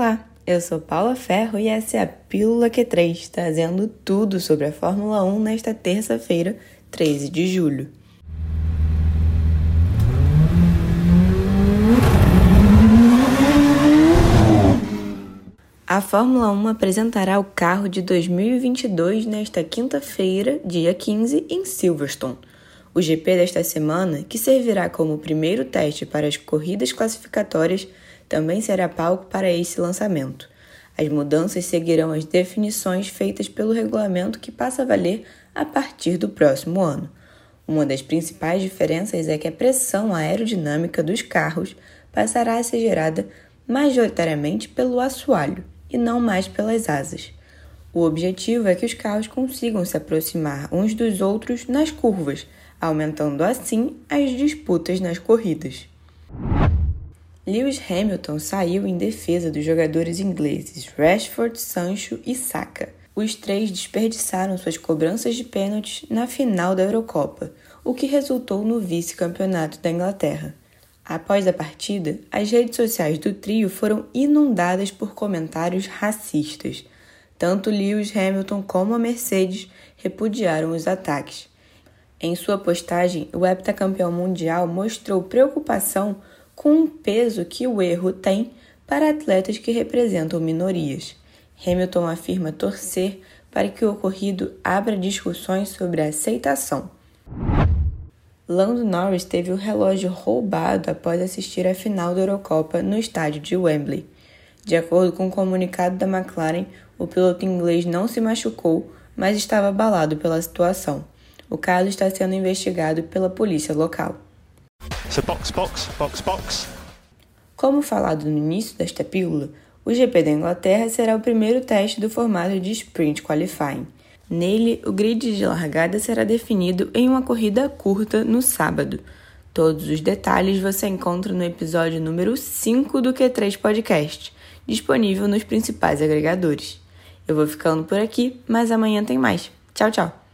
Olá, eu sou Paula Ferro e essa é a Pílula Q3, trazendo tudo sobre a Fórmula 1 nesta terça-feira, 13 de julho. A Fórmula 1 apresentará o carro de 2022 nesta quinta-feira, dia 15, em Silverstone. O GP desta semana, que servirá como primeiro teste para as corridas classificatórias, também será palco para esse lançamento. As mudanças seguirão as definições feitas pelo regulamento que passa a valer a partir do próximo ano. Uma das principais diferenças é que a pressão aerodinâmica dos carros passará a ser gerada majoritariamente pelo assoalho e não mais pelas asas. O objetivo é que os carros consigam se aproximar uns dos outros nas curvas, aumentando assim as disputas nas corridas. Lewis Hamilton saiu em defesa dos jogadores ingleses Rashford, Sancho e Saka. Os três desperdiçaram suas cobranças de pênaltis na final da Eurocopa, o que resultou no vice-campeonato da Inglaterra. Após a partida, as redes sociais do trio foram inundadas por comentários racistas. Tanto Lewis Hamilton como a Mercedes repudiaram os ataques. Em sua postagem, o heptacampeão mundial mostrou preocupação com o peso que o erro tem para atletas que representam minorias. Hamilton afirma torcer para que o ocorrido abra discussões sobre a aceitação. Lando Norris teve o relógio roubado após assistir à final da Eurocopa no estádio de Wembley. De acordo com o um comunicado da McLaren, o piloto inglês não se machucou, mas estava abalado pela situação. O caso está sendo investigado pela polícia local. Box, box, box, box. Como falado no início desta pílula, o GP da Inglaterra será o primeiro teste do formato de Sprint Qualifying. Nele, o grid de largada será definido em uma corrida curta no sábado. Todos os detalhes você encontra no episódio número 5 do Q3 Podcast, disponível nos principais agregadores. Eu vou ficando por aqui, mas amanhã tem mais. Tchau, tchau!